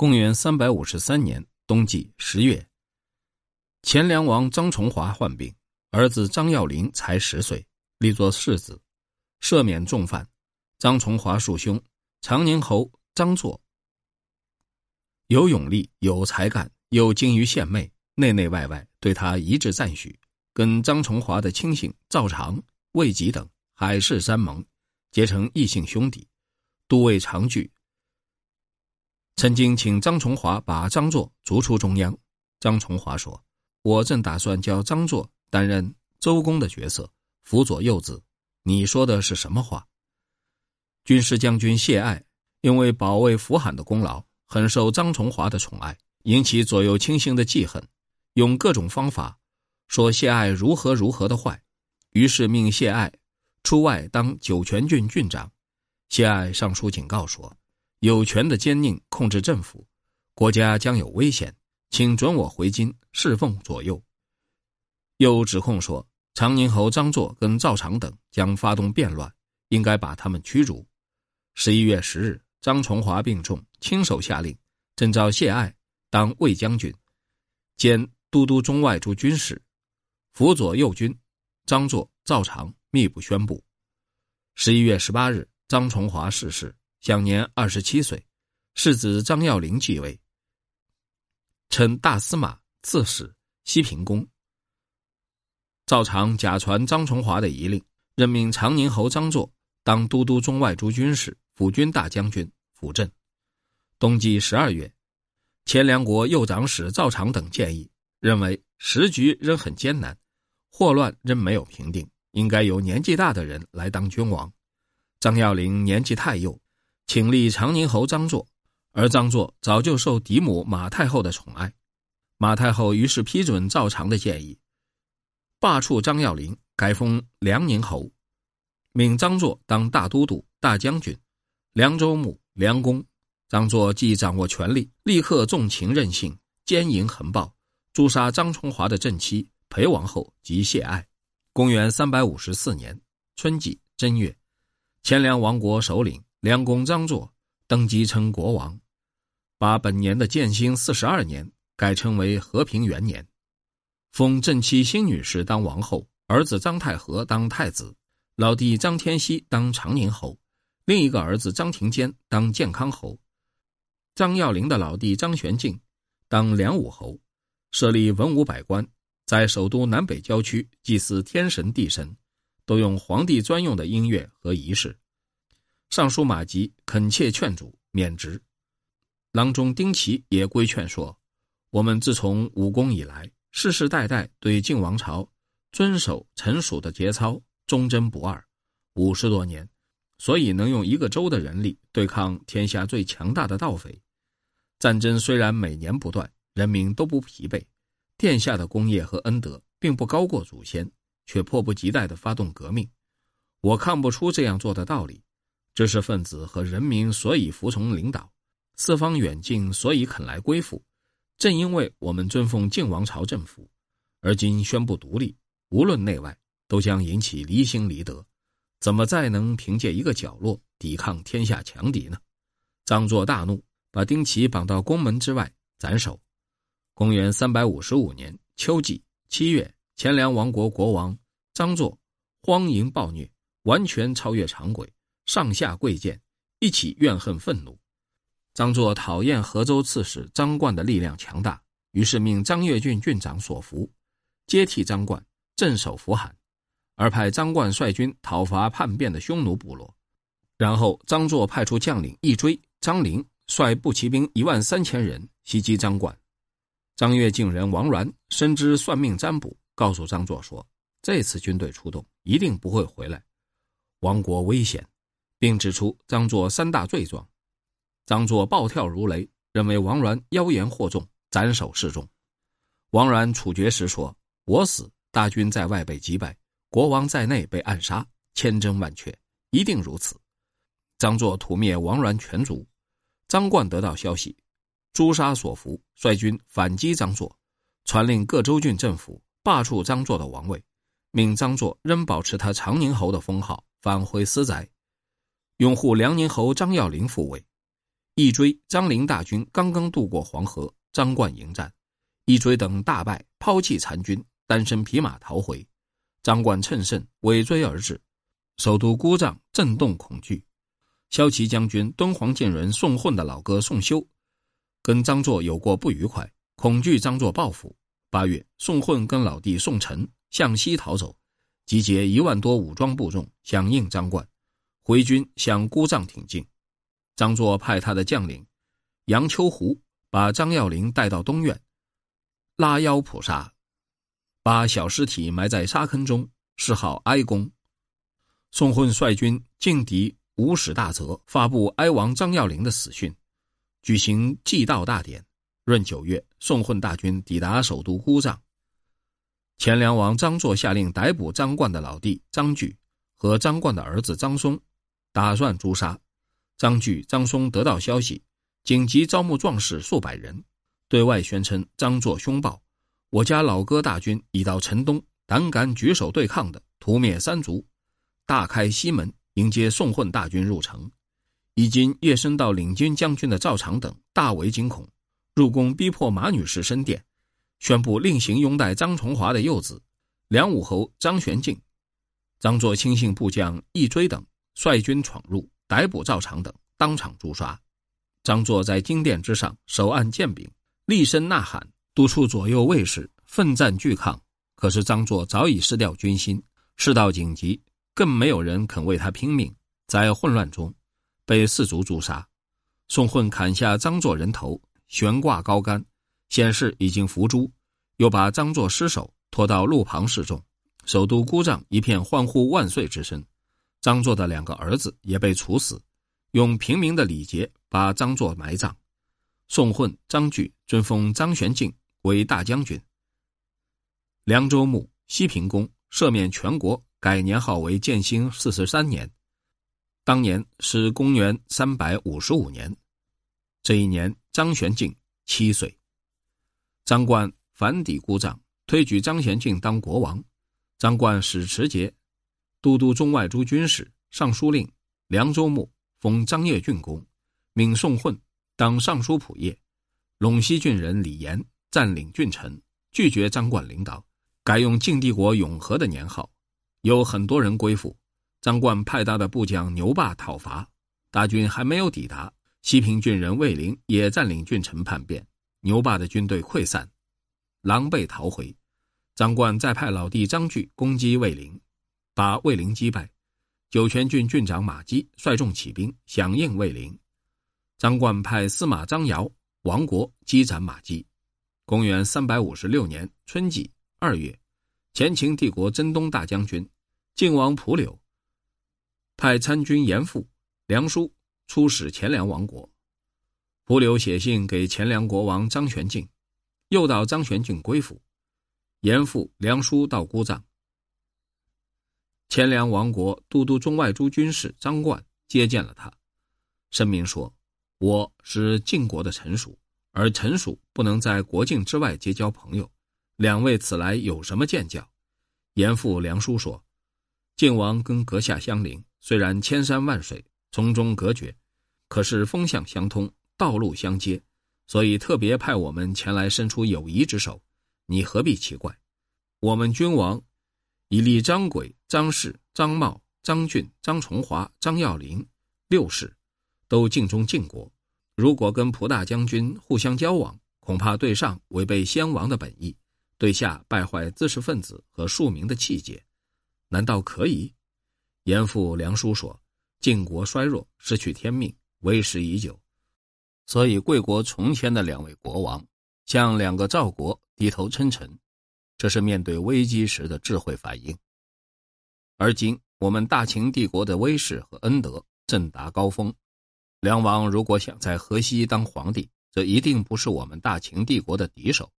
公元三百五十三年冬季十月，前凉王张崇华患病，儿子张耀林才十岁，立作世子，赦免重犯。张崇华庶兄长宁侯张作有勇力、有才干，又精于献媚，内内外外对他一致赞许。跟张崇华的亲信赵常、魏吉等海誓山盟，结成异姓兄弟，都尉常聚。曾经请张崇华把张作逐出中央，张崇华说：“我正打算叫张作担任周公的角色，辅佐幼子。你说的是什么话？”军师将军谢爱因为保卫扶罕的功劳，很受张崇华的宠爱，引起左右亲信的记恨，用各种方法说谢爱如何如何的坏，于是命谢爱出外当酒泉郡郡长。谢爱上书警告说。有权的奸佞控制政府，国家将有危险，请准我回京侍奉左右。又指控说，长宁侯张作跟赵常等将发动变乱，应该把他们驱逐。十一月十日，张崇华病重，亲手下令征召谢爱当卫将军，兼都督中外诸军事，辅佐右军。张作、赵常密不宣布。十一月十八日，张崇华逝世。享年二十七岁，世子张耀林继位，称大司马、刺史、西平公。赵常假传张崇华的遗令，任命长宁侯张作当都督中外诸军事、辅军大将军，辅政。冬季十二月，前梁国右长史赵常等建议，认为时局仍很艰难，祸乱仍没有平定，应该由年纪大的人来当君王。张耀林年纪太幼。请立长宁侯张作，而张作早就受嫡母马太后的宠爱，马太后于是批准赵常的建议，罢黜张耀林，改封梁宁侯，命张作当大都督、大将军、凉州牧、梁公。张作既掌握权力，立刻纵情任性，奸淫横暴，诛杀张崇华的正妻裴王后及谢爱。公元三百五十四年春季正月，前凉王国首领。梁公张作登基称国王，把本年的建兴四十二年改称为和平元年，封正妻新女士当王后，儿子张太和当太子，老弟张天锡当长宁侯，另一个儿子张廷坚当建康侯，张耀林的老弟张玄敬当梁武侯，设立文武百官，在首都南北郊区祭祀天神地神，都用皇帝专用的音乐和仪式。尚书马吉恳切劝阻免职，郎中丁奇也规劝说：“我们自从武功以来，世世代代对晋王朝遵守臣属的节操，忠贞不二，五十多年，所以能用一个州的人力对抗天下最强大的盗匪。战争虽然每年不断，人民都不疲惫，殿下的功业和恩德并不高过祖先，却迫不及待地发动革命。我看不出这样做的道理。”知识分子和人民所以服从领导，四方远近所以肯来归附，正因为我们尊奉晋王朝政府，而今宣布独立，无论内外都将引起离心离德，怎么再能凭借一个角落抵抗天下强敌呢？张作大怒，把丁奇绑到宫门之外斩首。公元三百五十五年秋季七月，前凉王国国王张作荒淫暴虐，完全超越常轨。上下贵贱一起怨恨愤怒，张作讨厌河州刺史张冠的力量强大，于是命张越郡郡长索福接替张冠镇守扶罕，而派张冠率军讨伐叛变的匈奴部落。然后张作派出将领一追张陵率步骑兵一万三千人袭击张冠。张越郡人王鸾深知算命占卜，告诉张作说：“这次军队出动一定不会回来，亡国危险。”并指出张作三大罪状，张作暴跳如雷，认为王鸾妖言惑众，斩首示众。王鸾处决时说：“我死，大军在外被击败，国王在内被暗杀，千真万确，一定如此。”张作屠灭王鸾全族，张冠得到消息，诛杀所服，率军反击张作，传令各州郡政府罢黜张作的王位，命张作仍保持他长宁侯的封号，返回私宅。拥护梁宁侯张耀林复位，义追、张陵大军刚刚渡过黄河，张冠迎战，义追等大败，抛弃残军，单身匹马逃回。张冠趁胜尾追而至，首都姑丈震动恐惧。骁骑将军敦煌剑人宋混的老哥宋修，跟张作有过不愉快，恐惧张作报复。八月，宋混跟老弟宋晨向西逃走，集结一万多武装部众响应张冠，回军向姑臧挺进。张作派他的将领杨秋湖把张耀林带到东院，拉腰捕杀，把小尸体埋在沙坑中，谥号哀公。宋混率军劲敌。五使大泽发布哀王张耀陵的死讯，举行祭悼大典。闰九月，宋混大军抵达首都姑臧。前梁王张作下令逮捕张冠的老弟张据和张冠的儿子张松，打算诛杀张据、张松。得到消息，紧急招募壮士数百人，对外宣称张作凶暴，我家老哥大军已到城东，胆敢举手对抗的，屠灭三族，大开西门。迎接宋混大军入城，已经跃升到领军将军的赵常等大为惊恐，入宫逼迫马女士申殿，宣布另行拥戴张崇华的幼子梁武侯张玄敬。张作亲信部将易追等率军闯入，逮捕赵常等，当场诛杀。张作在金殿之上手按剑柄，厉声呐喊，督促左右卫士奋战拒抗。可是张作早已失掉军心，事到紧急。更没有人肯为他拼命，在混乱中，被士卒诛杀。宋混砍下张作人头，悬挂高杆，显示已经伏诛。又把张作尸首拖到路旁示众，首都姑丈一片欢呼万岁之声。张作的两个儿子也被处死，用平民的礼节把张作埋葬。宋混、张据尊封张玄敬为大将军。凉州牧西平公赦免全国。改年号为建兴四十三年，当年是公元三百五十五年。这一年，张玄敬七岁。张冠反抵姑丈，推举张玄敬当国王。张冠使持节、都督中外诸军事、尚书令、凉州牧，封张掖郡公，命宋混当尚书仆射。陇西郡人李严占领郡城，拒绝张冠领导，改用晋帝国永和的年号。有很多人归附，张冠派他的部将牛霸讨伐，大军还没有抵达，西平郡人魏灵也占领郡城叛变，牛霸的军队溃散，狼狈逃回。张冠再派老弟张据攻击魏灵，把魏灵击败。酒泉郡郡长马基率众起兵响应魏灵，张冠派司马张尧、王国击斩马基。公元三百五十六年春季二月。前秦帝国征东大将军晋王蒲柳派参军严复、梁书出使前凉王国。蒲柳写信给前凉国王张玄敬，诱导张玄敬归附。严复、梁书到姑丈。前凉王国都督中外诸军事张冠接见了他，声明说：“我是晋国的臣属，而臣属不能在国境之外结交朋友。”两位此来有什么见教？严复、梁书说：“晋王跟阁下相邻，虽然千山万水从中隔绝，可是风向相通，道路相接，所以特别派我们前来伸出友谊之手。你何必奇怪？我们君王以立张轨、张氏、张茂、张俊、张崇华、张耀林六世，都尽忠晋国。如果跟蒲大将军互相交往，恐怕对上违背先王的本意。”对下败坏知识分子和庶民的气节，难道可以？严复梁书说：“晋国衰弱，失去天命，为时已久，所以贵国从前的两位国王向两个赵国低头称臣，这是面对危机时的智慧反应。而今我们大秦帝国的威势和恩德正达高峰，梁王如果想在河西当皇帝，这一定不是我们大秦帝国的敌手。”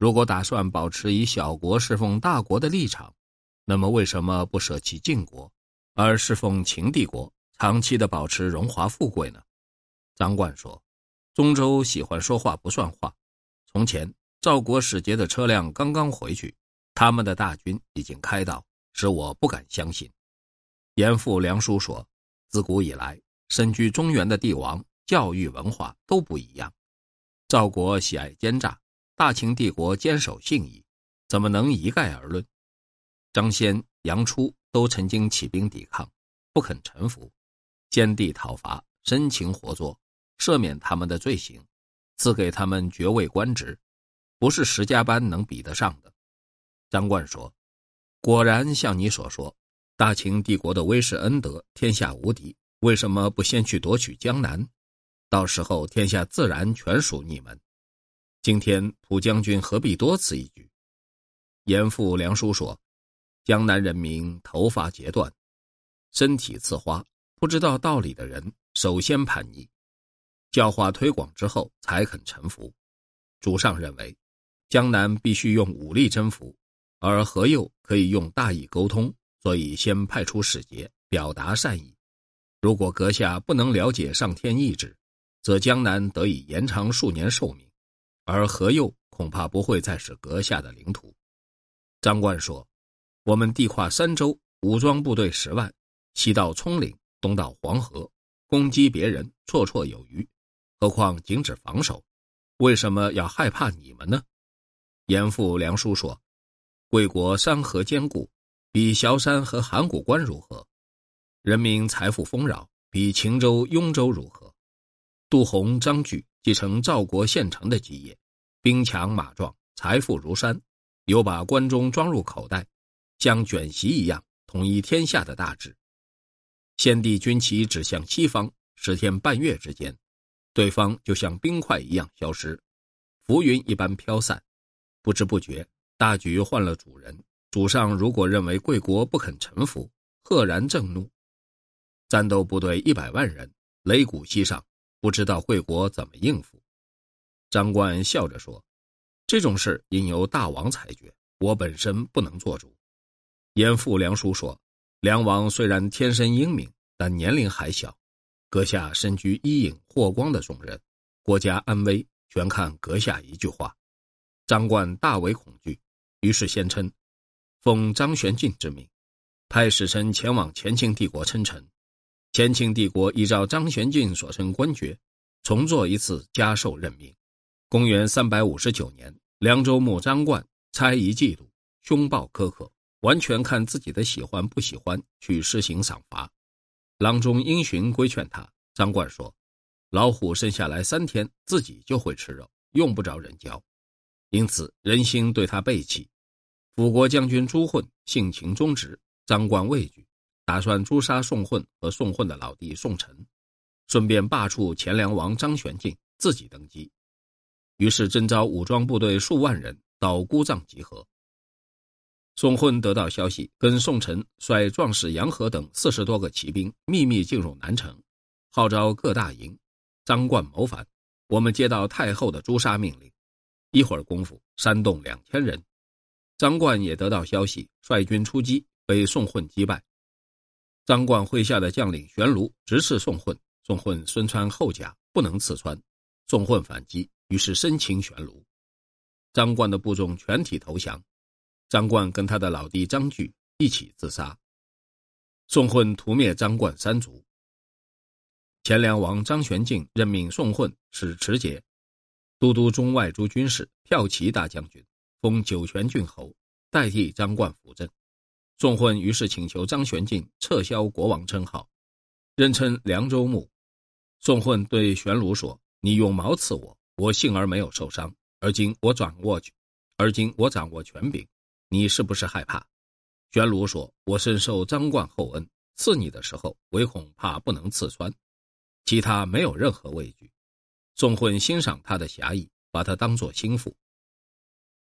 如果打算保持以小国侍奉大国的立场，那么为什么不舍弃晋国，而侍奉秦帝国，长期的保持荣华富贵呢？张冠说：“中州喜欢说话不算话。从前赵国使节的车辆刚刚回去，他们的大军已经开到，使我不敢相信。”严复梁书说：“自古以来，身居中原的帝王，教育文化都不一样。赵国喜爱奸诈，大秦帝国坚守信义，怎么能一概而论？张先、杨初都曾经起兵抵抗，不肯臣服，奸帝讨伐，生擒活捉，赦免他们的罪行，赐给他们爵位官职，不是石家班能比得上的。张冠说：“果然像你所说，大秦帝国的威势恩德，天下无敌。为什么不先去夺取江南？到时候天下自然全属你们。今天蒲将军何必多此一举？”严复梁书说：“江南人民头发截断，身体刺花，不知道道理的人，首先叛逆，教化推广之后才肯臣服。主上认为，江南必须用武力征服。”而何佑可以用大义沟通，所以先派出使节表达善意。如果阁下不能了解上天意志，则江南得以延长数年寿命，而何佑恐怕不会再是阁下的领土。张冠说：“我们地跨三州，武装部队十万，西到葱岭，东到黄河，攻击别人绰绰有余。何况仅止防守，为什么要害怕你们呢？”严复梁书说。贵国山河坚固，比萧山和函谷关如何？人民财富丰饶，比秦州、雍州如何？杜洪、张据继承赵国县城的基业，兵强马壮，财富如山，有把关中装入口袋，像卷席一样统一天下的大志。先帝军旗指向西方，十天半月之间，对方就像冰块一样消失，浮云一般飘散，不知不觉。大局换了主人，主上如果认为贵国不肯臣服，赫然震怒。战斗部队一百万人，擂鼓西上，不知道贵国怎么应付。张冠笑着说：“这种事应由大王裁决，我本身不能做主。”严复梁书说：“梁王虽然天生英明，但年龄还小，阁下身居伊尹、霍光的重任，国家安危全看阁下一句话。”张冠大为恐惧。于是先称，奉张玄敬之命，派使臣前往前清帝国称臣。前清帝国依照张玄敬所称官爵，重做一次加授任命。公元三百五十九年，凉州牧张冠猜疑嫉妒，凶暴苛刻，完全看自己的喜欢不喜欢去施行赏罚。郎中因循规劝他，张冠说：“老虎生下来三天，自己就会吃肉，用不着人教。”因此，人心对他背弃。辅国将军朱混性情忠直，张冠畏惧，打算诛杀宋混和宋混的老弟宋臣，顺便罢黜前梁王张玄敬，自己登基。于是征召武装部队数万人到姑臧集合。宋混得到消息，跟宋臣率壮士杨和等四十多个骑兵秘密进入南城，号召各大营。张冠谋反，我们接到太后的诛杀命令。一会儿功夫，煽动两千人。张冠也得到消息，率军出击，被宋混击败。张冠麾下的将领玄卢直刺宋混，宋混身穿厚甲，不能刺穿。宋混反击，于是生擒玄卢。张冠的部众全体投降，张冠跟他的老弟张据一起自杀。宋混屠灭张冠三族。前梁王张玄静任命宋混使持节。都督中外诸军事，骠骑大将军，封酒泉郡侯，代替张冠辅政。宋混于是请求张玄敬撤销国王称号，任称凉州牧。宋混对玄鲁说：“你用矛刺我，我幸而没有受伤。而今我掌握，而今我掌握权柄，你是不是害怕？”玄鲁说：“我深受张冠厚恩，刺你的时候，唯恐怕不能刺穿，其他没有任何畏惧。”宋混欣赏他的侠义，把他当做心腹，